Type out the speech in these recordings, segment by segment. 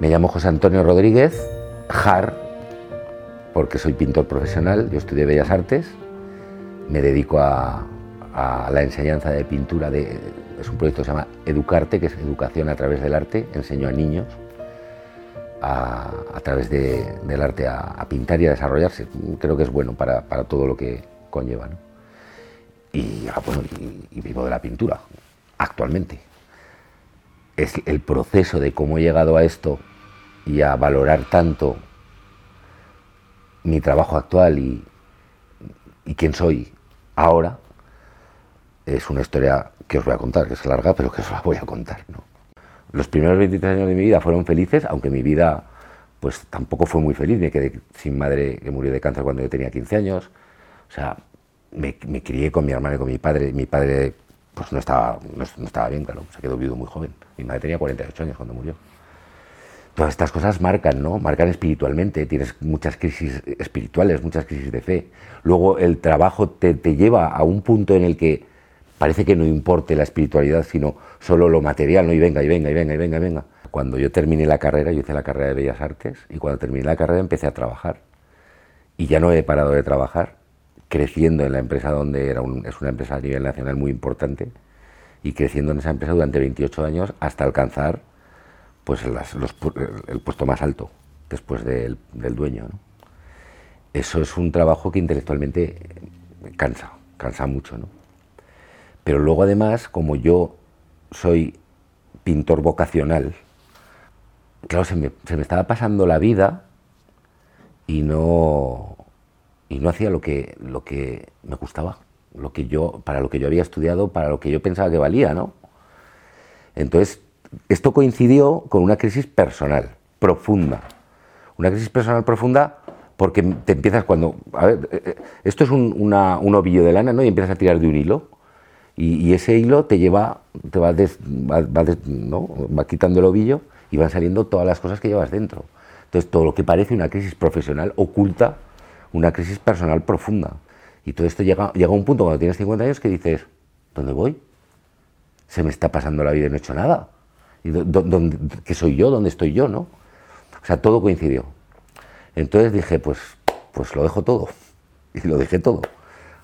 Me llamo José Antonio Rodríguez, JAR, porque soy pintor profesional, yo estudié Bellas Artes, me dedico a, la enseñanza de pintura, es un proyecto que se llama Educarte, que es educación a través del arte, enseño a niños a, través del arte a, pintar y a desarrollarse, creo que es bueno para, todo lo que conlleva. Y, ah, y vivo de la pintura, actualmente. Es el proceso de cómo he llegado a esto y a valorar tanto mi trabajo actual y, quién soy ahora, es una historia que os voy a contar, que es larga, pero que os la voy a contar. ¿no? Los primeros 23 años de mi vida fueron felices, aunque mi vida pues tampoco fue muy feliz. Me quedé sin madre que murió de cáncer cuando yo tenía 15 años. O sea, me, crié con mi hermana y con mi padre. Mi padre pues no estaba, no, estaba bien, claro, se quedó viudo muy joven. Mi madre tenía 48 años cuando murió todas estas cosas marcan, ¿no? Marcan espiritualmente, tienes muchas crisis espirituales, muchas crisis de fe. Luego el trabajo te, lleva a un punto en el que parece que no importe la espiritualidad, sino solo lo material, ¿no? Y venga, y venga, y venga, y venga, y venga. Cuando yo terminé la carrera, yo hice la carrera de Bellas Artes, y cuando terminé la carrera empecé a trabajar. Y ya no he parado de trabajar, creciendo en la empresa donde era es una empresa a nivel nacional muy importante, y creciendo en esa empresa durante 28 años hasta alcanzar pues el puesto más alto después del, dueño. Eso es un trabajo que intelectualmente cansa, cansa mucho. ¿no? Pero luego además, como yo soy pintor vocacional, claro, se me, estaba pasando la vida y no, y no hacía lo que, lo que me gustaba, lo que yo, para lo que yo había estudiado, para lo que yo pensaba que valía, ¿no? Entonces esto coincidió con una crisis personal profunda. Una crisis personal profunda porque te empiezas cuando... Eh, eh, esto es un, ovillo de lana, ¿no? Y empiezas a tirar de un hilo. Y, ese hilo te lleva, te va, va, quitando el ovillo y van saliendo todas las cosas que llevas dentro. Entonces, todo lo que parece una crisis profesional oculta una crisis personal profunda. Y todo esto llega, llega a un punto cuando tienes 50 años que dices, ¿dónde voy? Se me está pasando la vida y no he hecho nada. ¿Y ¿Qué soy yo? ¿Dónde estoy yo? ¿no? O sea, todo coincidió. Entonces dije, pues, pues lo dejo todo. Y lo dejé todo.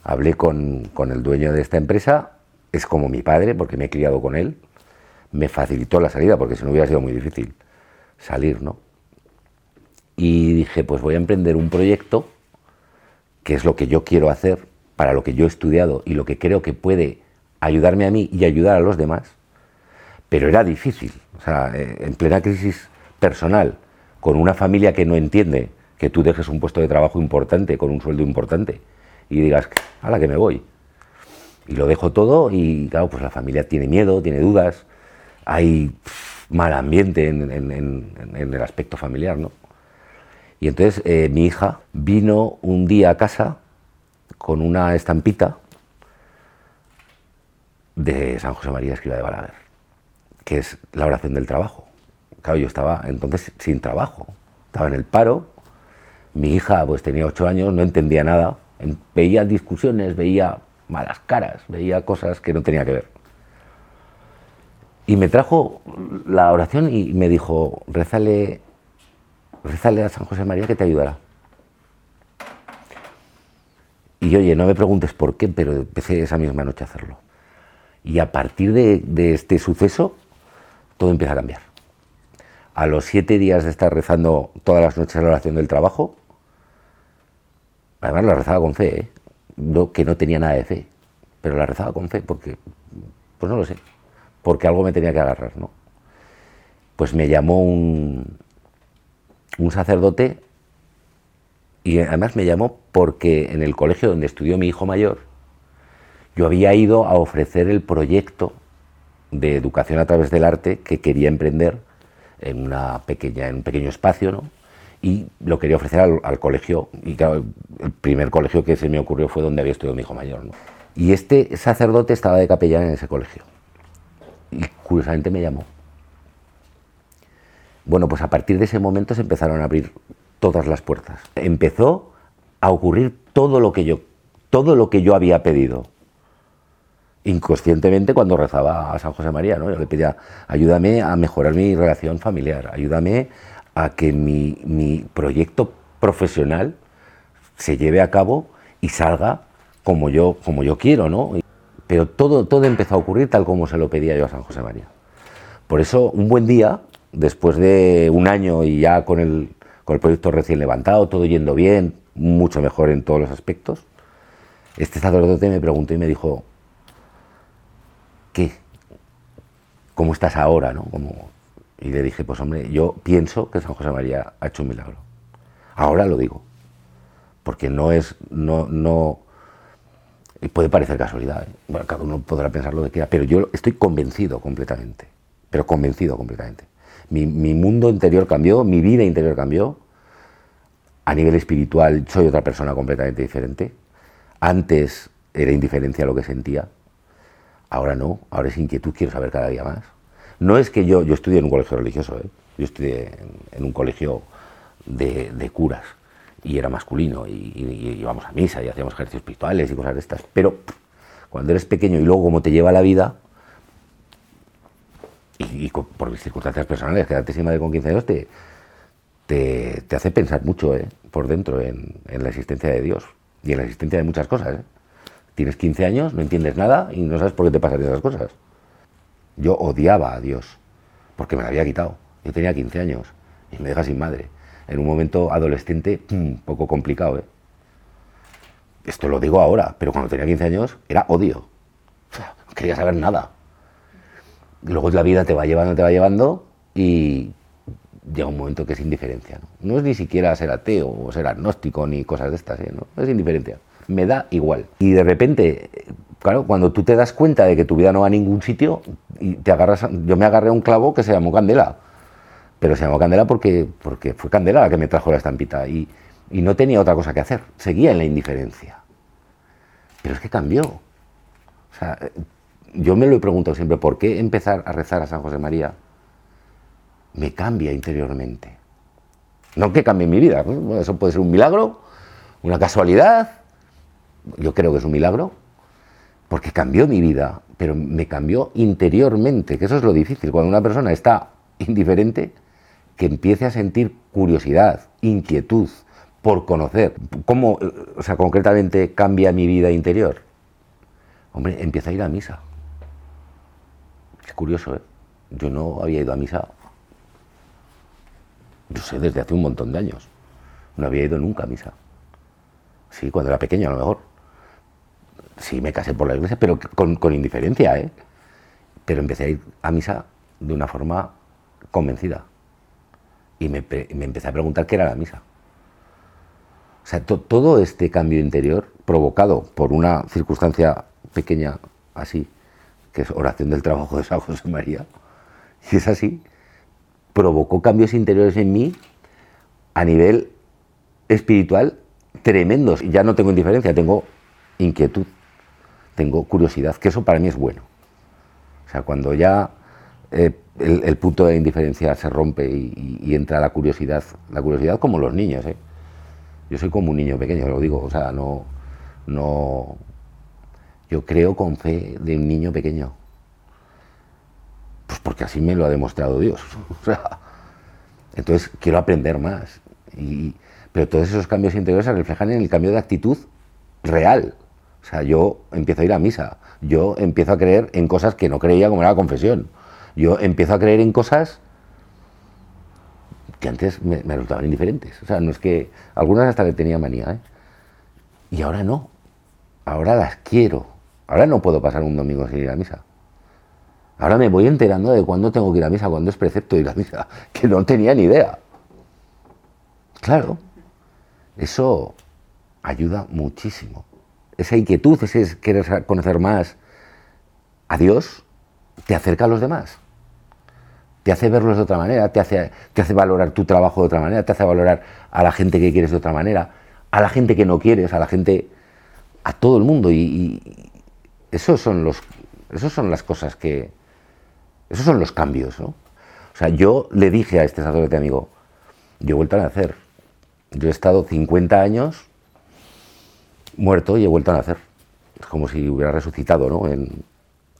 Hablé con, con el dueño de esta empresa, es como mi padre, porque me he criado con él. Me facilitó la salida, porque si no hubiera sido muy difícil salir, ¿no? Y dije, pues voy a emprender un proyecto, que es lo que yo quiero hacer, para lo que yo he estudiado y lo que creo que puede ayudarme a mí y ayudar a los demás pero era difícil. O sea, eh, en plena crisis personal, con una familia que no entiende que tú dejes un puesto de trabajo importante, con un sueldo importante, y digas, a la que me voy. Y lo dejo todo y claro, pues la familia tiene miedo, tiene dudas, hay mal ambiente en, el aspecto familiar, ¿no? Y entonces eh, mi hija vino un día a casa con una estampita de San José María Escriba de Balaguer que es la oración del trabajo. Claro, yo estaba entonces sin trabajo, estaba en el paro, mi hija pues tenía ocho años, no entendía nada, veía discusiones, veía malas caras, veía cosas que no tenía que ver. Y me trajo la oración y me dijo, rézale, rézale a San José María que te ayudará. Y oye, no me preguntes por qué, pero empecé esa misma noche a hacerlo. Y a partir de, de este suceso, todo empieza a cambiar. A los siete días de estar rezando todas las noches la oración del trabajo, además la rezaba con fe, ¿eh? que no tenía nada de fe, pero la rezaba con fe porque, pues no lo sé, porque algo me tenía que agarrar, ¿no? Pues me llamó un, un sacerdote y además me llamó porque en el colegio donde estudió mi hijo mayor, yo había ido a ofrecer el proyecto de educación a través del arte que quería emprender en, una pequeña, en un pequeño espacio, ¿no? y lo quería ofrecer al, colegio. Y claro, el primer colegio que se me ocurrió fue donde había estudiado mi hijo mayor. ¿no? Y este sacerdote estaba de capellán en ese colegio. Y curiosamente me llamó. Bueno, pues a partir de ese momento se empezaron a abrir todas las puertas. Empezó a ocurrir todo lo que yo, todo lo que yo había pedido inconscientemente cuando rezaba a San José María, ¿no? Yo le pedía, ayúdame a mejorar mi relación familiar, ayúdame a que mi, mi proyecto profesional se lleve a cabo y salga como yo, como yo quiero, ¿no? Pero todo, todo empezó a ocurrir tal como se lo pedía yo a San José María. Por eso, un buen día, después de un año y ya con el, con el proyecto recién levantado, todo yendo bien, mucho mejor en todos los aspectos, este sacerdote me preguntó y me dijo, ¿qué? ¿Cómo estás ahora? ¿no? Y le dije, pues hombre, yo pienso que San José María ha hecho un milagro. Ahora lo digo, porque no es, no, no, puede parecer casualidad, ¿eh? bueno, cada uno podrá pensar lo que quiera, pero yo estoy convencido completamente, pero convencido completamente. Mi, mi mundo interior cambió, mi vida interior cambió, a nivel espiritual soy otra persona completamente diferente. Antes era indiferencia lo que sentía, Ahora no, ahora es inquietud, quiero saber cada día más. No es que yo, yo estudié en un colegio religioso, ¿eh? yo estudié en, un colegio de, curas y era masculino y, íbamos a misa y hacíamos ejercicios espirituales y cosas de estas, pero cuando eres pequeño y luego como te lleva la vida, y, por mis circunstancias personales, quedarte sin madre con 15 años te, te, hace pensar mucho ¿eh? por dentro en, en, la existencia de Dios y en la existencia de muchas cosas. ¿eh? Tienes 15 años, no entiendes nada y no sabes por qué te pasan esas cosas. Yo odiaba a Dios, porque me la había quitado. Yo tenía 15 años y me deja sin madre. En un momento adolescente, un poco complicado, ¿eh? Esto lo digo ahora, pero cuando tenía 15 años era odio. No quería saber nada. Luego la vida te va llevando, te va llevando y llega un momento que es indiferencia. No, no es ni siquiera ser ateo o ser agnóstico ni cosas de estas, ¿eh? ¿no? es indiferencia me da igual. Y de repente, claro, cuando tú te das cuenta de que tu vida no va a ningún sitio, y te agarras, yo me agarré a un clavo que se llamó Candela. Pero se llamó Candela porque, porque fue Candela la que me trajo la estampita y, y no tenía otra cosa que hacer. Seguía en la indiferencia. Pero es que cambió. O sea, yo me lo he preguntado siempre, ¿por qué empezar a rezar a San José María me cambia interiormente? No que cambie mi vida, eso puede ser un milagro, una casualidad, yo creo que es un milagro, porque cambió mi vida, pero me cambió interiormente, que eso es lo difícil. Cuando una persona está indiferente, que empiece a sentir curiosidad, inquietud por conocer. ¿Cómo, o sea, concretamente cambia mi vida interior? Hombre, empieza a ir a misa. Es curioso, ¿eh? Yo no había ido a misa, yo sé, desde hace un montón de años. No había ido nunca a misa. Sí, cuando era pequeño a lo mejor sí me casé por la iglesia, pero con, indiferencia, ¿eh? Pero empecé a ir a misa de una forma convencida. Y me, empecé a preguntar qué era la misa. O sea, todo este cambio interior, provocado por una circunstancia pequeña así, que es oración del trabajo de San José María, y es así, provocó cambios interiores en mí a nivel espiritual tremendos. Ya no tengo indiferencia, tengo inquietud tengo curiosidad, que eso para mí es bueno. O sea, cuando ya eh, el, punto de indiferencia se rompe y, entra la curiosidad, la curiosidad como los niños, ¿eh? Yo soy como un niño pequeño, lo digo, o sea, no, no, yo creo con fe de un niño pequeño. Pues porque así me lo ha demostrado Dios. entonces quiero aprender más. pero todos esos cambios interiores se reflejan en el cambio de actitud real. O sea, yo empiezo a ir a misa, yo empiezo a creer en cosas que no creía como era la confesión, yo empiezo a creer en cosas que antes me, resultaban indiferentes. O sea, no es que algunas hasta le tenía manía, ¿eh? Y ahora no, ahora las quiero. Ahora no puedo pasar un domingo sin ir a misa. Ahora me voy enterando de cuándo tengo que ir a misa, cuándo es precepto ir a misa, que no tenía ni idea. Claro, eso ayuda muchísimo esa inquietud, ese querer conocer más a Dios, te acerca a los demás. Te hace verlos de otra manera, te hace, te hace valorar tu trabajo de otra manera, te hace valorar a la gente que quieres de otra manera, a la gente que no quieres, a la gente, a todo el mundo. Y, esos son los, esos son las cosas que, esos son los cambios, ¿no? O sea, yo le dije a este sacerdote amigo, yo he vuelto a nacer. Yo he estado 50 años muerto y he vuelto a nacer. Es como si hubiera resucitado, ¿no?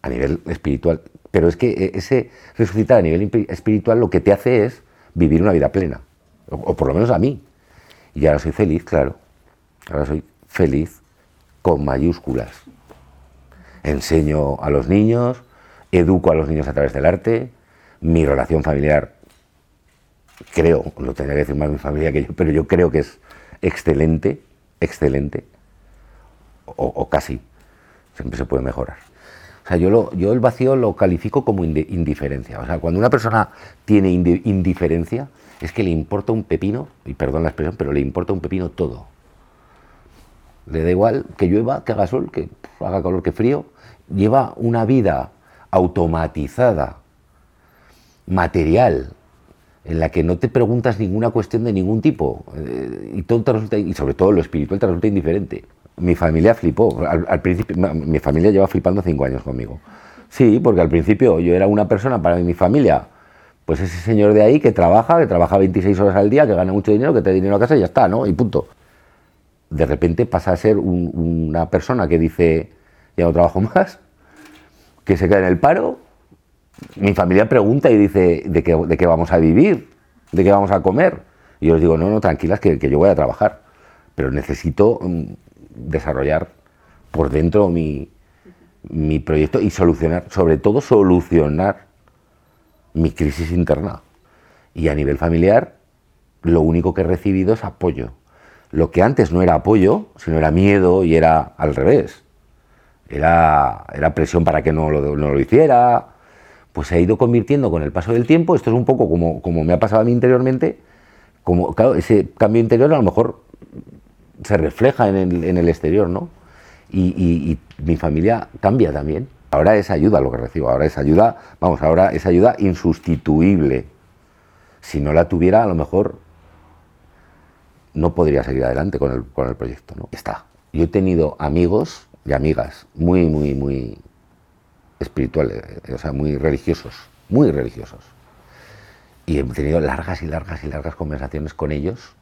A nivel espiritual. Pero es que eh, ese resucitar a nivel espiritual lo que te hace es vivir una vida plena. O, por lo menos a mí. Y ahora soy feliz, claro. Ahora soy feliz con mayúsculas. Enseño a los niños, educo a los niños a través del arte, mi relación familiar, creo, lo tendría que decir más mi familia que yo, pero yo creo que es excelente, excelente, o, casi, siempre se puede mejorar. O sea, yo, lo, yo el vacío lo califico como indiferencia. O sea, cuando una persona tiene indiferencia, es que le importa un pepino, y perdón la expresión, pero le importa un pepino todo. Le da igual que llueva, que haga sol, que haga calor, que frío. Lleva una vida automatizada, material, en la que no te preguntas ninguna cuestión de ningún tipo eh, y todo y sobre todo lo espiritual te resulta indiferente. Mi familia flipó, al, principio, mi familia lleva flipando cinco años conmigo. Sí, porque al principio yo era una persona para mi familia, pues ese señor de ahí que trabaja, que trabaja 26 horas al día, que gana mucho dinero, que te da dinero a casa y ya está, ¿no? Y punto. De repente pasa a ser una persona que dice, ya no trabajo más, que se queda en el paro mi familia pregunta y dice, ¿de qué, ¿de qué, vamos a vivir? ¿De qué vamos a comer? Y yo les digo, no, no, tranquilas, que, que yo voy a trabajar, pero necesito mm, desarrollar por dentro mi, mi proyecto y solucionar, sobre todo solucionar mi crisis interna. Y a nivel familiar, lo único que he recibido es apoyo. Lo que antes no era apoyo, sino era miedo y era al revés. Era, era presión para que no lo, no lo hiciera, pues se ha ido convirtiendo con el paso del tiempo, esto es un poco como, como me ha pasado a mí interiormente, como, ese cambio interior a lo mejor se refleja en el, en el exterior, ¿no? Y, mi familia cambia también. Ahora es ayuda lo que recibo, ahora es ayuda, vamos, ahora es ayuda insustituible. Si no la tuviera, a lo mejor no podría seguir adelante con el, con el proyecto, ¿no? Está. Yo he tenido amigos y amigas muy, muy, muy espirituales, eh, o sea, muy religiosos, muy religiosos. Y he tenido largas y largas y largas conversaciones con ellos,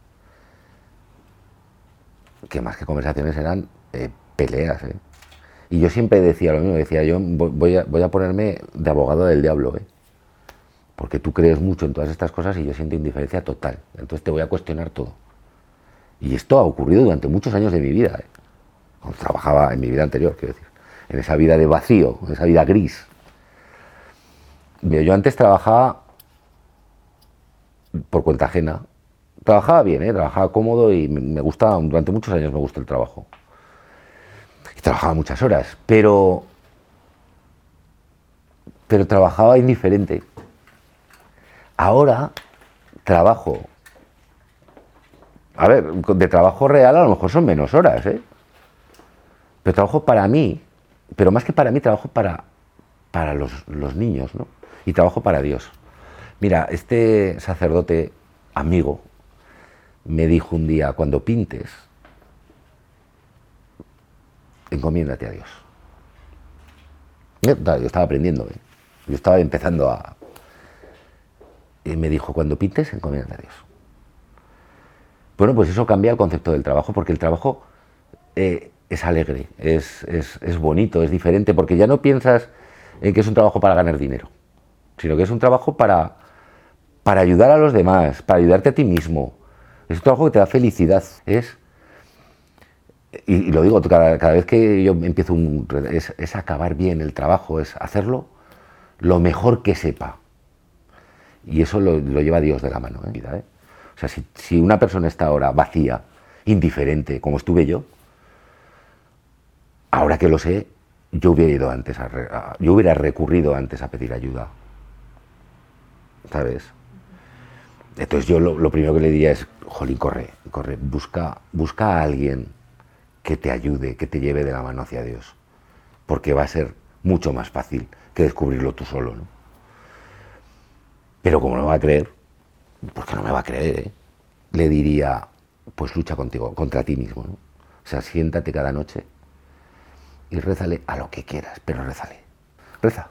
que más que conversaciones eran eh, peleas. ¿eh? Y yo siempre decía lo mismo, decía yo voy a, ponerme de abogado del diablo, ¿eh? porque tú crees mucho en todas estas cosas y yo siento indiferencia total. Entonces te voy a cuestionar todo. Y esto ha ocurrido durante muchos años de mi vida, ¿eh? cuando trabajaba en mi vida anterior, quiero decir en esa vida de vacío, en esa vida gris. Yo antes trabajaba por cuenta ajena. Trabajaba bien, ¿eh? trabajaba cómodo y me gustaba, durante muchos años me gustó el trabajo. Y trabajaba muchas horas, pero, pero trabajaba indiferente. Ahora trabajo, a ver, de trabajo real a lo mejor son menos horas, ¿eh? pero trabajo para mí, pero más que para mí, trabajo para, para los, niños, ¿no? Y trabajo para Dios. Mira, este sacerdote amigo me dijo un día, cuando pintes, encomiéndate a Dios. Yo estaba aprendiendo, ¿eh? yo estaba empezando a... Y me dijo, cuando pintes, encomiéndate a Dios. Bueno, pues eso cambia el concepto del trabajo, porque el trabajo eh, es alegre, es, bonito, es diferente, porque ya no piensas en que es un trabajo para ganar dinero, sino que es un trabajo para, para ayudar a los demás, para ayudarte a ti mismo. Es un trabajo que te da felicidad. Es, y, lo digo cada, vez que yo empiezo un... Es, acabar bien el trabajo, es hacerlo lo mejor que sepa. Y eso lo, lleva Dios de la mano. ¿eh? ¿eh? O sea, si, una persona está ahora vacía, indiferente, como estuve yo, ahora que lo sé, yo hubiera ido antes a, yo hubiera recurrido antes a pedir ayuda. ¿Sabes? Entonces yo lo, primero que le diría es, jolín, corre, corre, busca, busca a alguien que te ayude, que te lleve de la mano hacia Dios. Porque va a ser mucho más fácil que descubrirlo tú solo. Pero como no va a creer, porque no me va a creer, ¿eh? le diría, pues lucha contigo, contra ti mismo, ¿no? O sea, siéntate cada noche y rézale a lo que quieras, pero rézale. Reza.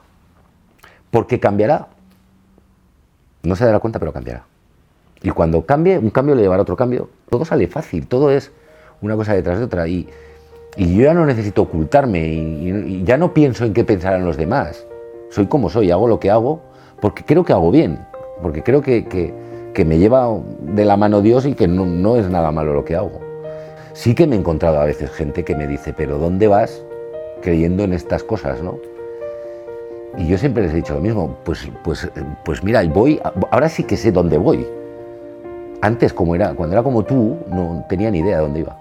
Porque cambiará. No se dará cuenta, pero cambiará. Y cuando cambie, un cambio le llevará a otro cambio. Todo sale fácil, todo es una cosa detrás de otra. Y, Y yo ya no necesito ocultarme y, ya no pienso en qué pensarán los demás. Soy como soy, hago lo que hago porque creo que hago bien, porque creo que, que, que me lleva de la mano Dios y que no, no es nada malo lo que hago. Sí que me he encontrado a veces gente que me dice, pero ¿dónde vas creyendo en estas cosas, no? Y yo siempre les he dicho lo mismo, pues, pues, pues mira, voy, ahora sí que sé dónde voy. Antes, como era, cuando era como tú, no tenía ni idea de dónde iba.